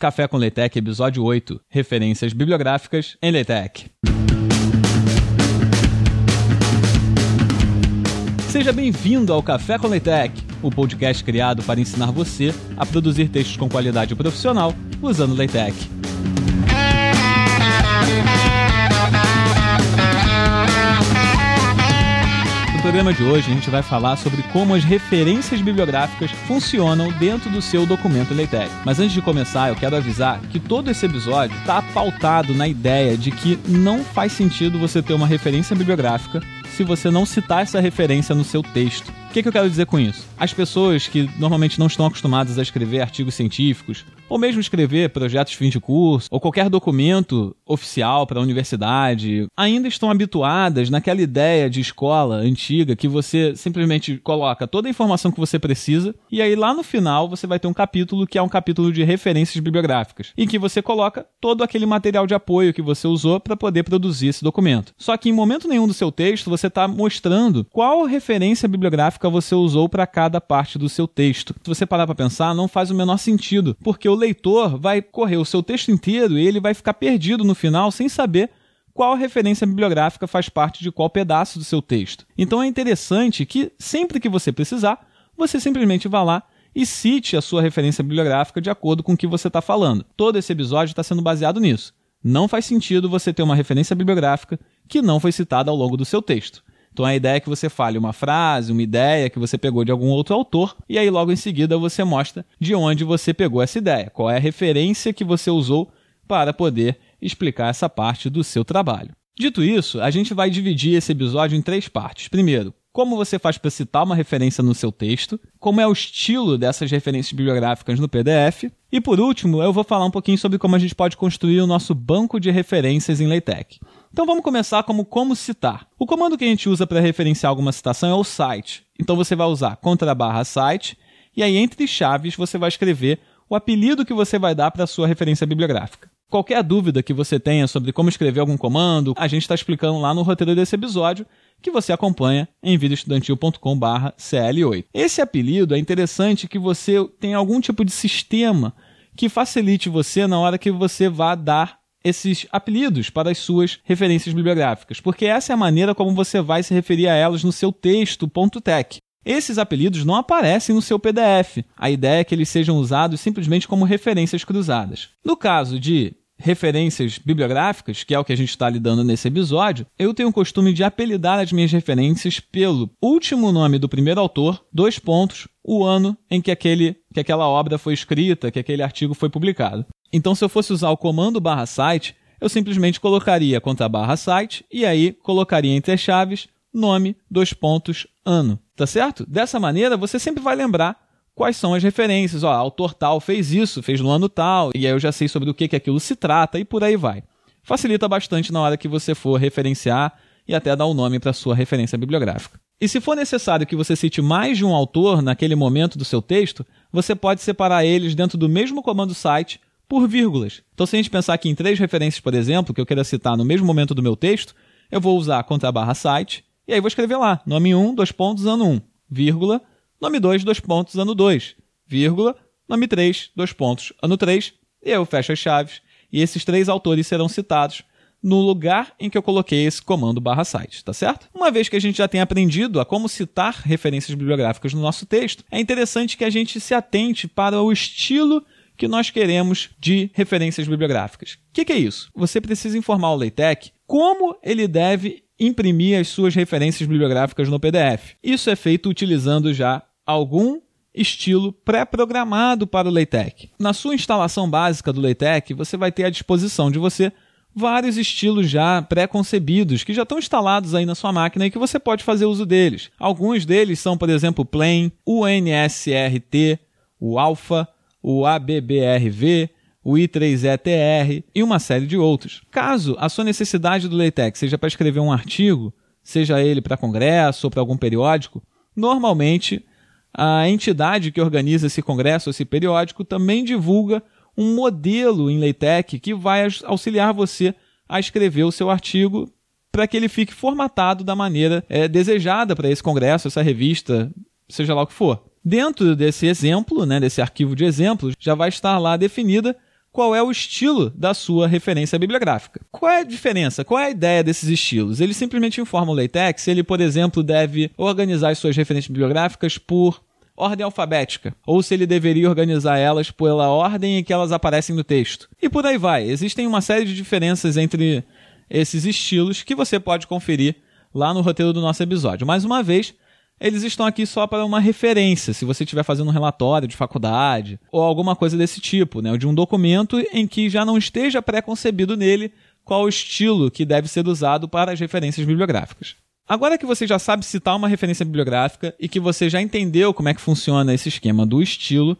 Café com Leitec, episódio 8. Referências bibliográficas em Leitec. Seja bem-vindo ao Café com Leitec, o podcast criado para ensinar você a produzir textos com qualidade profissional usando Leitec. No programa de hoje, a gente vai falar sobre como as referências bibliográficas funcionam dentro do seu documento LaTeX. Mas antes de começar, eu quero avisar que todo esse episódio está pautado na ideia de que não faz sentido você ter uma referência bibliográfica se você não citar essa referência no seu texto. O que, que eu quero dizer com isso? As pessoas que normalmente não estão acostumadas a escrever artigos científicos, ou mesmo escrever projetos de fim de curso, ou qualquer documento oficial para a universidade, ainda estão habituadas naquela ideia de escola antiga que você simplesmente coloca toda a informação que você precisa e aí lá no final você vai ter um capítulo que é um capítulo de referências bibliográficas, em que você coloca todo aquele material de apoio que você usou para poder produzir esse documento. Só que em momento nenhum do seu texto você está mostrando qual referência bibliográfica você usou para cada parte do seu texto. Se você parar para pensar, não faz o menor sentido, porque o leitor vai correr o seu texto inteiro e ele vai ficar perdido no final sem saber qual referência bibliográfica faz parte de qual pedaço do seu texto. Então é interessante que sempre que você precisar, você simplesmente vá lá e cite a sua referência bibliográfica de acordo com o que você está falando. Todo esse episódio está sendo baseado nisso. Não faz sentido você ter uma referência bibliográfica que não foi citada ao longo do seu texto. Então a ideia é que você fale uma frase, uma ideia que você pegou de algum outro autor, e aí logo em seguida você mostra de onde você pegou essa ideia, qual é a referência que você usou para poder explicar essa parte do seu trabalho. Dito isso, a gente vai dividir esse episódio em três partes. Primeiro, como você faz para citar uma referência no seu texto, como é o estilo dessas referências bibliográficas no PDF, e por último, eu vou falar um pouquinho sobre como a gente pode construir o nosso banco de referências em LaTeX. Então vamos começar como como citar. O comando que a gente usa para referenciar alguma citação é o cite. Então você vai usar contra barra cite e aí entre chaves você vai escrever o apelido que você vai dar para a sua referência bibliográfica. Qualquer dúvida que você tenha sobre como escrever algum comando, a gente está explicando lá no roteiro desse episódio, que você acompanha em videoestudantil.com/cl8. Esse apelido é interessante que você tenha algum tipo de sistema que facilite você na hora que você vá dar esses apelidos para as suas referências bibliográficas, porque essa é a maneira como você vai se referir a elas no seu texto .tech. Esses apelidos não aparecem no seu PDF. A ideia é que eles sejam usados simplesmente como referências cruzadas. No caso de referências bibliográficas, que é o que a gente está lidando nesse episódio, eu tenho o costume de apelidar as minhas referências pelo último nome do primeiro autor, dois pontos, o ano em que, aquele, que aquela obra foi escrita, que aquele artigo foi publicado. Então, se eu fosse usar o comando barra site, eu simplesmente colocaria contra barra site e aí colocaria entre as chaves nome, dois pontos, ano. Tá certo? Dessa maneira, você sempre vai lembrar quais são as referências. Ó, autor tal fez isso, fez no ano tal, e aí eu já sei sobre o que, que aquilo se trata e por aí vai. Facilita bastante na hora que você for referenciar e até dar o um nome para sua referência bibliográfica. E se for necessário que você cite mais de um autor naquele momento do seu texto, você pode separar eles dentro do mesmo comando site por vírgulas. Então, se a gente pensar aqui em três referências, por exemplo, que eu queira citar no mesmo momento do meu texto, eu vou usar contra barra site, e aí vou escrever lá, nome 1, dois pontos, ano 1, vírgula, nome 2, dois pontos, ano 2, vírgula, nome 3, dois pontos, ano 3, e eu fecho as chaves, e esses três autores serão citados no lugar em que eu coloquei esse comando barra site, tá certo? Uma vez que a gente já tem aprendido a como citar referências bibliográficas no nosso texto, é interessante que a gente se atente para o estilo que nós queremos de referências bibliográficas. O que, que, é isso? Você precisa informar ao LaTeX como ele deve imprimir as suas referências bibliográficas no PDF. Isso é feito utilizando já algum estilo pré-programado para o LaTeX. Na sua instalação básica do LaTeX, você vai ter à disposição de você vários estilos já pré-concebidos que já estão instalados aí na sua máquina e que você pode fazer uso deles. Alguns deles são, por exemplo, o Plain, o NSRT, o Alpha, o ABBRV, o I3ETR e uma série de outros. Caso a sua necessidade do LaTeX seja para escrever um artigo, seja ele para congresso ou para algum periódico, normalmente a entidade que organiza esse congresso, esse periódico, também divulga um modelo em LaTeX que vai auxiliar você a escrever o seu artigo para que ele fique formatado da maneira é, desejada para esse congresso, essa revista, seja lá o que for. Dentro desse exemplo, né, desse arquivo de exemplos, já vai estar lá definida qual é o estilo da sua referência bibliográfica. Qual é a diferença? Qual é a ideia desses estilos? Ele simplesmente informa o LaTeX ele, por exemplo, deve organizar as suas referências bibliográficas por ordem alfabética, ou se ele deveria organizar elas pela ordem em que elas aparecem no texto. E por aí vai. Existem uma série de diferenças entre esses estilos que você pode conferir lá no roteiro do nosso episódio. Mais uma vez, eles estão aqui só para uma referência, se você estiver fazendo um relatório de faculdade ou alguma coisa desse tipo, né? De um documento em que já não esteja pré-concebido nele qual o estilo que deve ser usado para as referências bibliográficas. Agora que você já sabe citar uma referência bibliográfica e que você já entendeu como é que funciona esse esquema do estilo,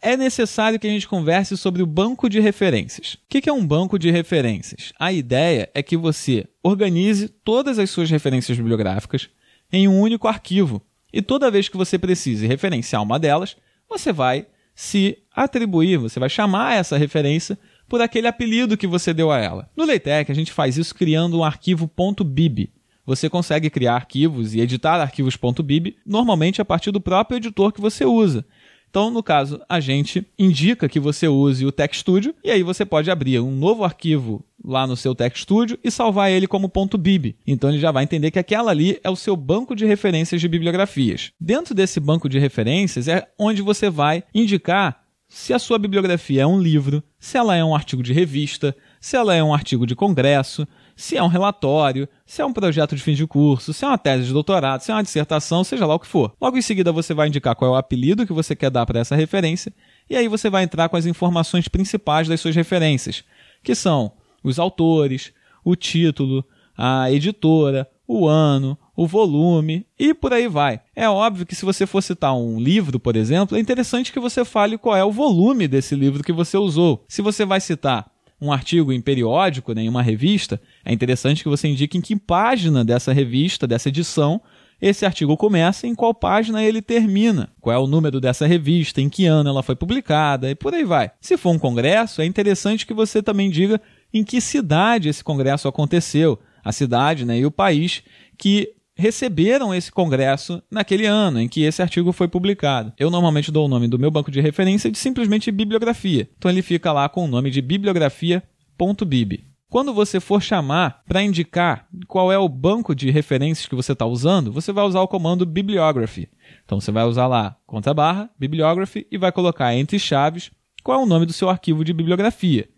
é necessário que a gente converse sobre o banco de referências. O que é um banco de referências? A ideia é que você organize todas as suas referências bibliográficas em um único arquivo. E toda vez que você precise referenciar uma delas, você vai se atribuir, você vai chamar essa referência por aquele apelido que você deu a ela. No LaTeX, a gente faz isso criando um arquivo .bib. Você consegue criar arquivos e editar arquivos .bib normalmente a partir do próprio editor que você usa. Então, no caso, a gente indica que você use o Tech Studio e aí você pode abrir um novo arquivo lá no seu Tech Studio e salvar ele como .bib. Então ele já vai entender que aquela ali é o seu banco de referências de bibliografias. Dentro desse banco de referências é onde você vai indicar se a sua bibliografia é um livro, se ela é um artigo de revista, se ela é um artigo de congresso, se é um relatório, se é um projeto de fim de curso, se é uma tese de doutorado, se é uma dissertação, seja lá o que for. Logo em seguida, você vai indicar qual é o apelido que você quer dar para essa referência, e aí você vai entrar com as informações principais das suas referências, que são os autores, o título, a editora, o ano, o volume e por aí vai. É óbvio que se você for citar um livro, por exemplo, é interessante que você fale qual é o volume desse livro que você usou. Se você vai citar um artigo em periódico, né, em uma revista, é interessante que você indique em que página dessa revista, dessa edição, esse artigo começa e em qual página ele termina, qual é o número dessa revista, em que ano ela foi publicada e por aí vai. Se for um congresso, é interessante que você também diga em que cidade esse congresso aconteceu, a cidade né, e o país que receberam esse congresso naquele ano em que esse artigo foi publicado. Eu normalmente dou o nome do meu banco de referência de simplesmente bibliografia. Então ele fica lá com o nome de bibliografia.bib. Quando você for chamar para indicar qual é o banco de referências que você está usando, você vai usar o comando bibliography. Então você vai usar lá contra barra bibliography e vai colocar entre chaves qual é o nome do seu arquivo de bibliografia.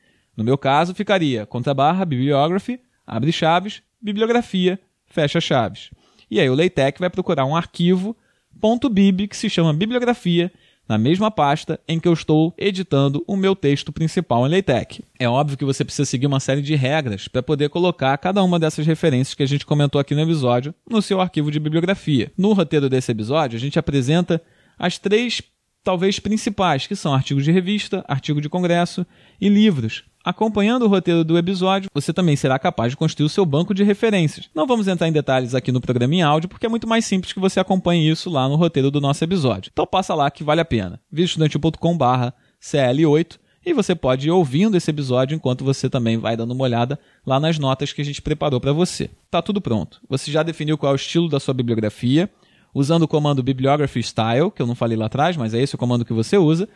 No meu caso ficaria contra barra bibliography, abre chaves, bibliografia, fecha chaves. E aí o LaTeX vai procurar um arquivo .bib que se chama bibliografia na mesma pasta em que eu estou editando o meu texto principal em LaTeX. É óbvio que você precisa seguir uma série de regras para poder colocar cada uma dessas referências que a gente comentou aqui no episódio no seu arquivo de bibliografia. No roteiro desse episódio, a gente apresenta as três talvez principais, que são artigos de revista, artigo de congresso e livros. Acompanhando o roteiro do episódio, você também será capaz de construir o seu banco de referências. Não vamos entrar em detalhes aqui no programa em áudio, porque é muito mais simples que você acompanhe isso lá no roteiro do nosso episódio. Então passa lá que vale a pena. vidaestudantil.com.br CL8 e você pode ir ouvindo esse episódio enquanto você também vai dando uma olhada lá nas notas que a gente preparou para você. Tá tudo pronto. Você já definiu qual é o estilo da sua bibliografia, usando o comando Bibliography Style, que eu não falei lá atrás, mas é esse o comando que você usa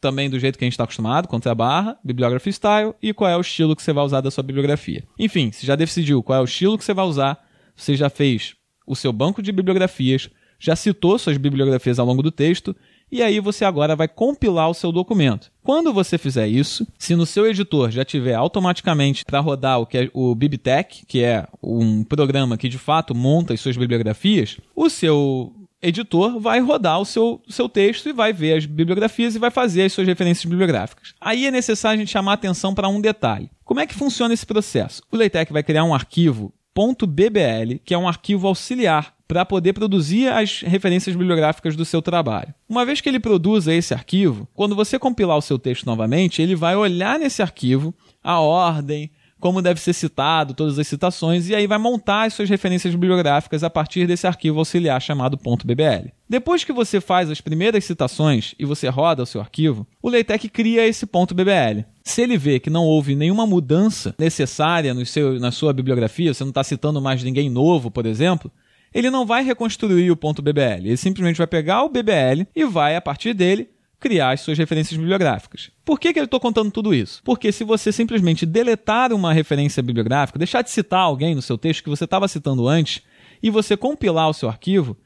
também do jeito que a gente está acostumado, contra a barra, bibliography style e qual é o estilo que você vai usar da sua bibliografia. Enfim, você já decidiu qual é o estilo que você vai usar, você já fez o seu banco de bibliografias, já citou suas bibliografias ao longo do texto, e aí você agora vai compilar o seu documento. Quando você fizer isso, se no seu editor já tiver automaticamente para rodar o que é o BibTech, que é um programa que de fato monta as suas bibliografias, o seu editor vai rodar o seu, seu texto e vai ver as bibliografias e vai fazer as suas referências bibliográficas. Aí é necessário a gente chamar atenção para um detalhe. Como é que funciona esse processo? O LaTeX vai criar um arquivo .bbl, que é um arquivo auxiliar para poder produzir as referências bibliográficas do seu trabalho. Uma vez que ele produza esse arquivo, quando você compilar o seu texto novamente, ele vai olhar nesse arquivo a ordem, como deve ser citado, todas as citações, e aí vai montar as suas referências bibliográficas a partir desse arquivo auxiliar chamado .bbl. Depois que você faz as primeiras citações e você roda o seu arquivo, o LaTeX cria esse .bbl. Se ele vê que não houve nenhuma mudança necessária no seu, na sua bibliografia, você não está citando mais ninguém novo, por exemplo, ele não vai reconstruir o .bbl. Ele simplesmente vai pegar o BBL e vai, a partir dele, criar as suas referências bibliográficas. Por que, que eu estou contando tudo isso? Porque se você simplesmente deletar uma referência bibliográfica, deixar de citar alguém no seu texto que você estava citando antes, e você compilar o seu arquivo,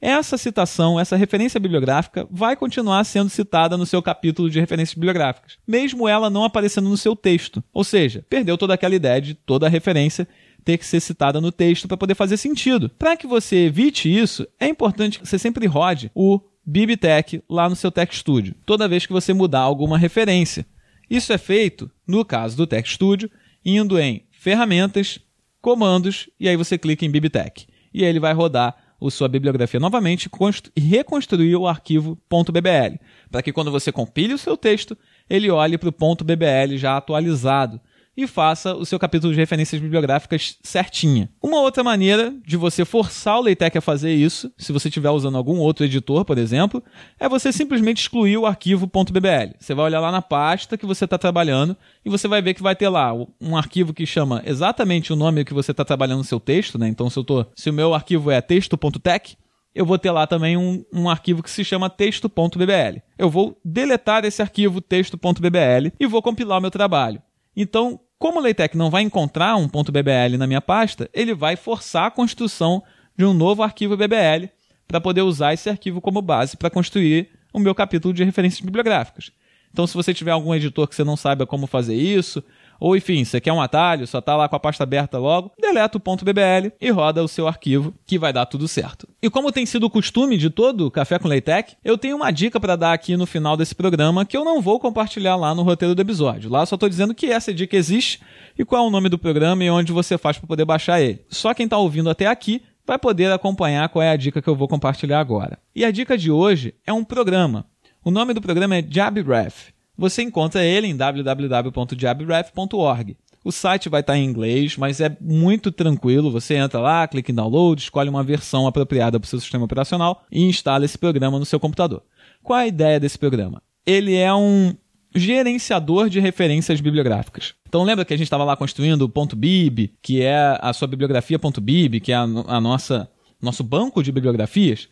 essa citação, essa referência bibliográfica, vai continuar sendo citada no seu capítulo de referências bibliográficas, mesmo ela não aparecendo no seu texto. Ou seja, perdeu toda aquela ideia de toda a referência ter que ser citada no texto para poder fazer sentido. Para que você evite isso, é importante que você sempre rode o BibTech lá no seu Tech Studio, toda vez que você mudar alguma referência. Isso é feito, no caso do Tech Studio, indo em Ferramentas, Comandos e aí você clica em BibTech. E aí ele vai rodar a sua bibliografia novamente e reconstruir o arquivo .bbl, para que quando você compile o seu texto, ele olhe para o .bbl já atualizado e faça o seu capítulo de referências bibliográficas certinha. Uma outra maneira de você forçar o LaTeX a fazer isso, se você estiver usando algum outro editor, por exemplo, é você simplesmente excluir o arquivo .bbl. Você vai olhar lá na pasta que você está trabalhando e você vai ver que vai ter lá um arquivo que chama exatamente o nome que você está trabalhando no seu texto, né? Então, se, eu tô, se o meu arquivo é texto.tech, eu vou ter lá também um, um arquivo que se chama texto.bbl. Eu vou deletar esse arquivo texto.bbl e vou compilar o meu trabalho. Então, como o LaTeX não vai encontrar um .bbl na minha pasta, ele vai forçar a construção de um novo arquivo BBL para poder usar esse arquivo como base para construir o meu capítulo de referências bibliográficas. Então, se você tiver algum editor que você não saiba como fazer isso, ou enfim, você quer um atalho, só está lá com a pasta aberta logo, deleta o .bbl e roda o seu arquivo, que vai dar tudo certo. E como tem sido o costume de todo Café com Leitec, eu tenho uma dica para dar aqui no final desse programa que eu não vou compartilhar lá no roteiro do episódio. Lá só estou dizendo que essa dica existe e qual é o nome do programa e onde você faz para poder baixar ele. Só quem está ouvindo até aqui vai poder acompanhar qual é a dica que eu vou compartilhar agora. E a dica de hoje é um programa. O nome do programa é JabRef. Você encontra ele em www.jabref.org. O site vai estar em inglês, mas é muito tranquilo. Você entra lá, clica em download, escolhe uma versão apropriada para o seu sistema operacional e instala esse programa no seu computador. Qual a ideia desse programa? Ele é um gerenciador de referências bibliográficas. Então lembra que a gente estava lá construindo o .bib, que é a sua bibliografia .bib, que é a, a nossa nosso banco de bibliografias?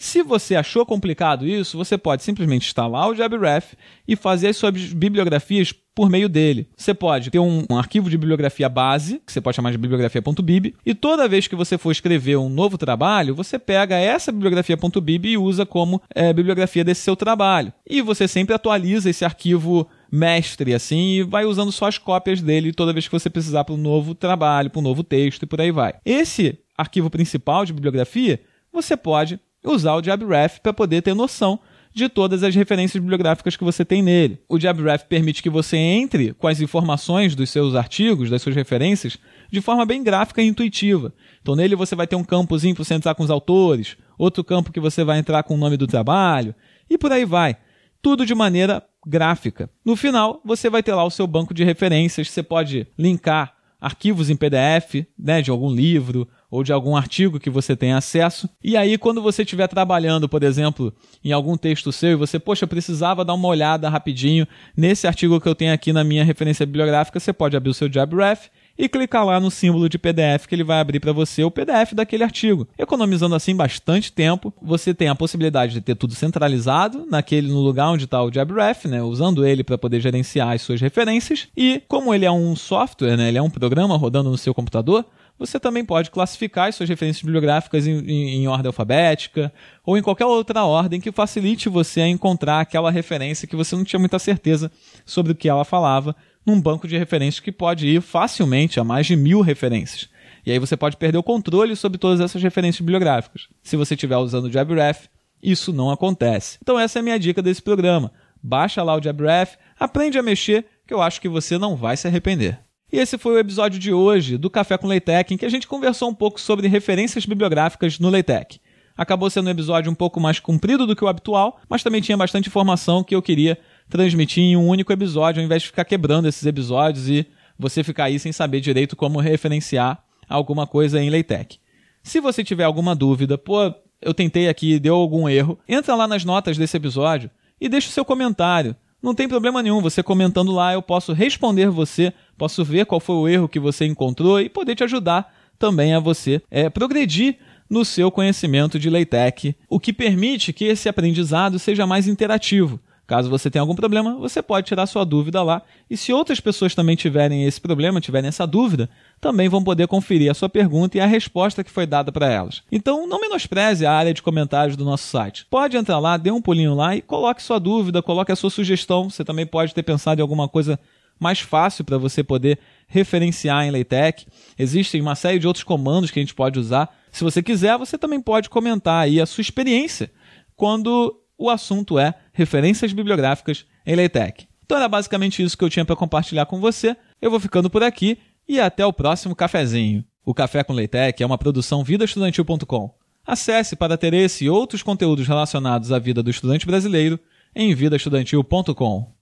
Se você achou complicado isso, você pode simplesmente instalar o JabRef e fazer as suas bibliografias por meio dele. Você pode ter um, um, arquivo de bibliografia base, que você pode chamar de bibliografia.bib, e toda vez que você for escrever um novo trabalho, você pega essa bibliografia.bib e usa como é, bibliografia desse seu trabalho. E você sempre atualiza esse arquivo mestre, assim, e vai usando só as cópias dele toda vez que você precisar para um novo trabalho, para um novo texto e por aí vai. Esse arquivo principal de bibliografia, você pode usar o JabRef para poder ter noção de todas as referências bibliográficas que você tem nele. O JabRef permite que você entre com as informações dos seus artigos, das suas referências, de forma bem gráfica e intuitiva. Então nele você vai ter um campozinho para você entrar com os autores, outro campo que você vai entrar com o nome do trabalho, e por aí vai. Tudo de maneira gráfica. No final, você vai ter lá o seu banco de referências, você pode linkar arquivos em PDF, né, de algum livro ou de algum artigo que você tem acesso. E aí, quando você estiver trabalhando, por exemplo, em algum texto seu e você, poxa, precisava dar uma olhada rapidinho nesse artigo que eu tenho aqui na minha referência bibliográfica, você pode abrir o seu JabRef e clicar lá no símbolo de PDF que ele vai abrir para você o PDF daquele artigo. Economizando assim bastante tempo, você tem a possibilidade de ter tudo centralizado naquele no lugar onde está o JabRef, né, usando ele para poder gerenciar as suas referências. E como ele é um software, né, ele é um programa rodando no seu computador, você também pode classificar as suas referências bibliográficas em, em, em, ordem alfabética ou em qualquer outra ordem que facilite você a encontrar aquela referência que você não tinha muita certeza sobre o que ela falava num banco de referências que pode ir facilmente a mais de mil referências. E aí você pode perder o controle sobre todas essas referências bibliográficas. Se você estiver usando o JabRef, isso não acontece. Então essa é a minha dica desse programa. Baixa lá o JabRef, aprende a mexer, que eu acho que você não vai se arrepender. E esse foi o episódio de hoje do Café com Leitec, em que a gente conversou um pouco sobre referências bibliográficas no Leitec. Acabou sendo um episódio um pouco mais comprido do que o habitual, mas também tinha bastante informação que eu queria transmitir em um único episódio, ao invés de ficar quebrando esses episódios e você ficar aí sem saber direito como referenciar alguma coisa em Leitec. Se você tiver alguma dúvida, pô, eu tentei aqui, deu algum erro, entra lá nas notas desse episódio e deixa o seu comentário. Não tem problema nenhum, você comentando lá, eu posso responder você, posso ver qual foi o erro que você encontrou e poder te ajudar também a você é, progredir no seu conhecimento de LaTeX, o que permite que esse aprendizado seja mais interativo. Caso você tenha algum problema, você pode tirar sua dúvida lá. E se outras pessoas também tiverem esse problema, tiverem essa dúvida, também vão poder conferir a sua pergunta e a resposta que foi dada para elas. Então, não menospreze a área de comentários do nosso site. Pode entrar lá, dê um pulinho lá e coloque sua dúvida, coloque a sua sugestão. Você também pode ter pensado em alguma coisa mais fácil para você poder referenciar em LaTeX. Existem uma série de outros comandos que a gente pode usar. Se você quiser, você também pode comentar aí a sua experiência quando o assunto é referências bibliográficas em LaTeX. Então era basicamente isso que eu tinha para compartilhar com você. Eu vou ficando por aqui e até o próximo cafezinho. O Café com LaTeX é uma produção vidaestudantil.com. Acesse para ter esse e outros conteúdos relacionados à vida do estudante brasileiro em vidaestudantil.com.